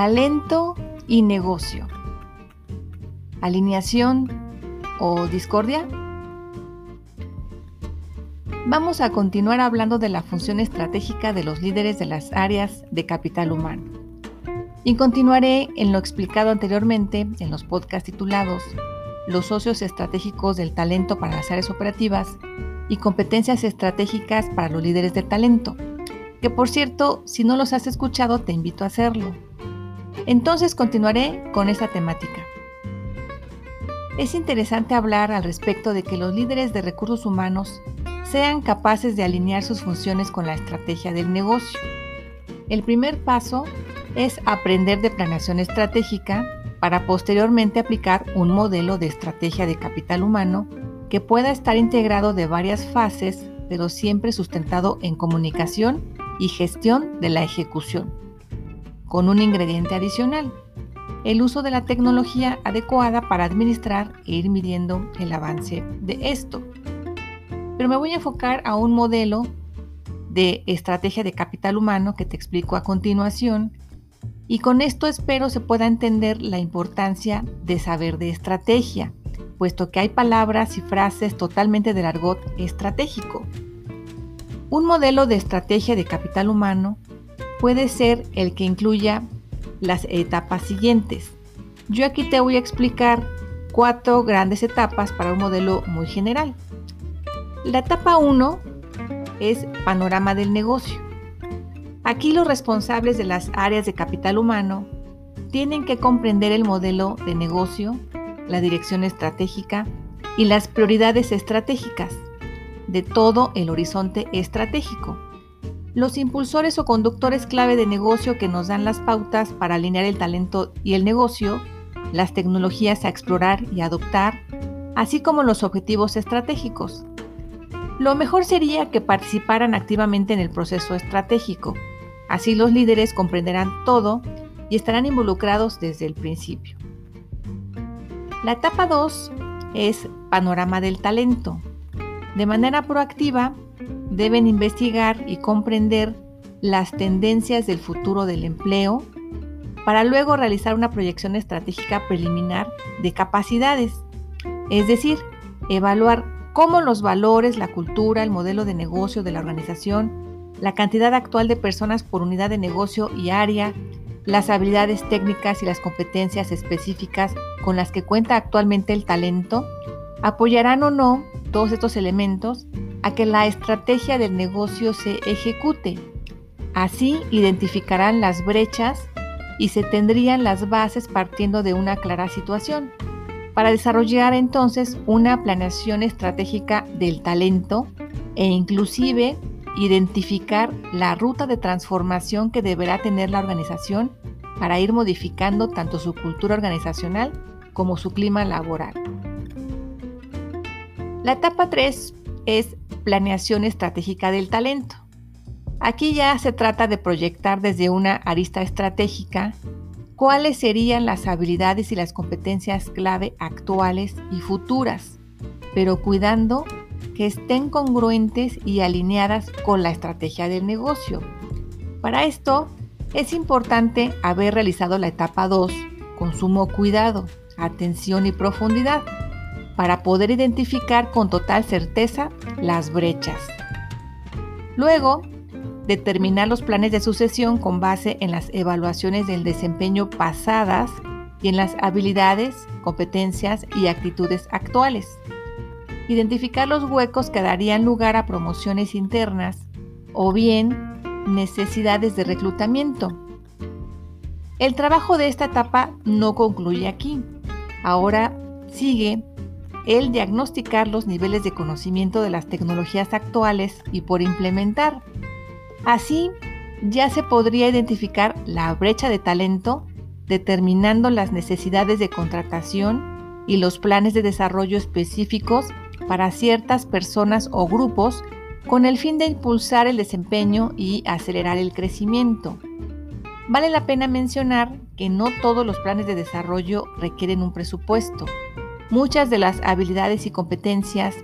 Talento y negocio. Alineación o discordia. Vamos a continuar hablando de la función estratégica de los líderes de las áreas de capital humano. Y continuaré en lo explicado anteriormente en los podcasts titulados Los socios estratégicos del talento para las áreas operativas y competencias estratégicas para los líderes de talento, que por cierto, si no los has escuchado, te invito a hacerlo entonces continuaré con esta temática. Es interesante hablar al respecto de que los líderes de recursos humanos sean capaces de alinear sus funciones con la estrategia del negocio. El primer paso es aprender de planeación estratégica para posteriormente aplicar un modelo de estrategia de capital humano que pueda estar integrado de varias fases, pero siempre sustentado en comunicación y gestión de la ejecución con un ingrediente adicional, el uso de la tecnología adecuada para administrar e ir midiendo el avance de esto. Pero me voy a enfocar a un modelo de estrategia de capital humano que te explico a continuación y con esto espero se pueda entender la importancia de saber de estrategia, puesto que hay palabras y frases totalmente del argot estratégico. Un modelo de estrategia de capital humano puede ser el que incluya las etapas siguientes. Yo aquí te voy a explicar cuatro grandes etapas para un modelo muy general. La etapa 1 es panorama del negocio. Aquí los responsables de las áreas de capital humano tienen que comprender el modelo de negocio, la dirección estratégica y las prioridades estratégicas de todo el horizonte estratégico los impulsores o conductores clave de negocio que nos dan las pautas para alinear el talento y el negocio, las tecnologías a explorar y adoptar, así como los objetivos estratégicos. Lo mejor sería que participaran activamente en el proceso estratégico. Así los líderes comprenderán todo y estarán involucrados desde el principio. La etapa 2 es panorama del talento. De manera proactiva, deben investigar y comprender las tendencias del futuro del empleo para luego realizar una proyección estratégica preliminar de capacidades, es decir, evaluar cómo los valores, la cultura, el modelo de negocio de la organización, la cantidad actual de personas por unidad de negocio y área, las habilidades técnicas y las competencias específicas con las que cuenta actualmente el talento, apoyarán o no todos estos elementos a que la estrategia del negocio se ejecute. Así identificarán las brechas y se tendrían las bases partiendo de una clara situación para desarrollar entonces una planeación estratégica del talento e inclusive identificar la ruta de transformación que deberá tener la organización para ir modificando tanto su cultura organizacional como su clima laboral. La etapa 3 es planeación estratégica del talento. Aquí ya se trata de proyectar desde una arista estratégica cuáles serían las habilidades y las competencias clave actuales y futuras, pero cuidando que estén congruentes y alineadas con la estrategia del negocio. Para esto es importante haber realizado la etapa 2 con sumo cuidado, atención y profundidad para poder identificar con total certeza las brechas. Luego, determinar los planes de sucesión con base en las evaluaciones del desempeño pasadas y en las habilidades, competencias y actitudes actuales. Identificar los huecos que darían lugar a promociones internas o bien necesidades de reclutamiento. El trabajo de esta etapa no concluye aquí. Ahora sigue el diagnosticar los niveles de conocimiento de las tecnologías actuales y por implementar. Así, ya se podría identificar la brecha de talento determinando las necesidades de contratación y los planes de desarrollo específicos para ciertas personas o grupos con el fin de impulsar el desempeño y acelerar el crecimiento. Vale la pena mencionar que no todos los planes de desarrollo requieren un presupuesto. Muchas de las habilidades y competencias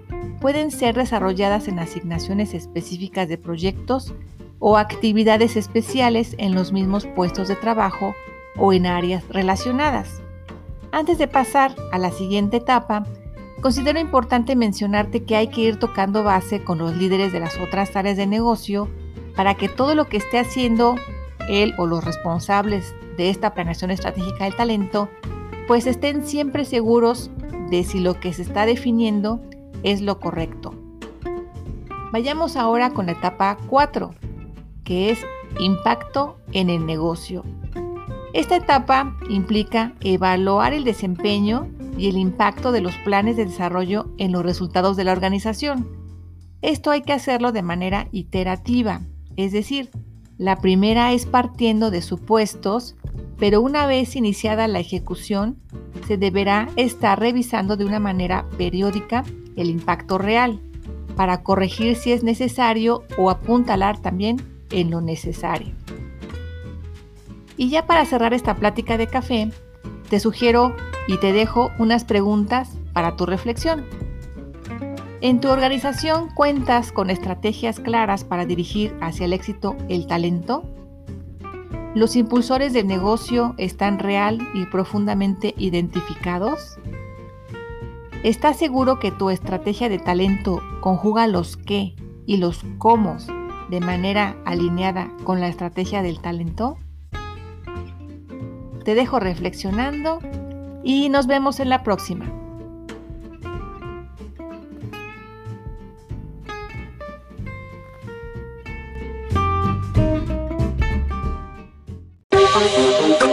pueden ser desarrolladas en asignaciones específicas de proyectos o actividades especiales en los mismos puestos de trabajo o en áreas relacionadas. Antes de pasar a la siguiente etapa, considero importante mencionarte que hay que ir tocando base con los líderes de las otras áreas de negocio para que todo lo que esté haciendo él o los responsables de esta planeación estratégica del talento, pues estén siempre seguros de si lo que se está definiendo es lo correcto. Vayamos ahora con la etapa 4, que es impacto en el negocio. Esta etapa implica evaluar el desempeño y el impacto de los planes de desarrollo en los resultados de la organización. Esto hay que hacerlo de manera iterativa, es decir, la primera es partiendo de supuestos, pero una vez iniciada la ejecución, se deberá estar revisando de una manera periódica el impacto real para corregir si es necesario o apuntalar también en lo necesario. Y ya para cerrar esta plática de café, te sugiero y te dejo unas preguntas para tu reflexión. ¿En tu organización cuentas con estrategias claras para dirigir hacia el éxito el talento? ¿Los impulsores del negocio están real y profundamente identificados? ¿Estás seguro que tu estrategia de talento conjuga los qué y los cómo de manera alineada con la estrategia del talento? Te dejo reflexionando y nos vemos en la próxima. Música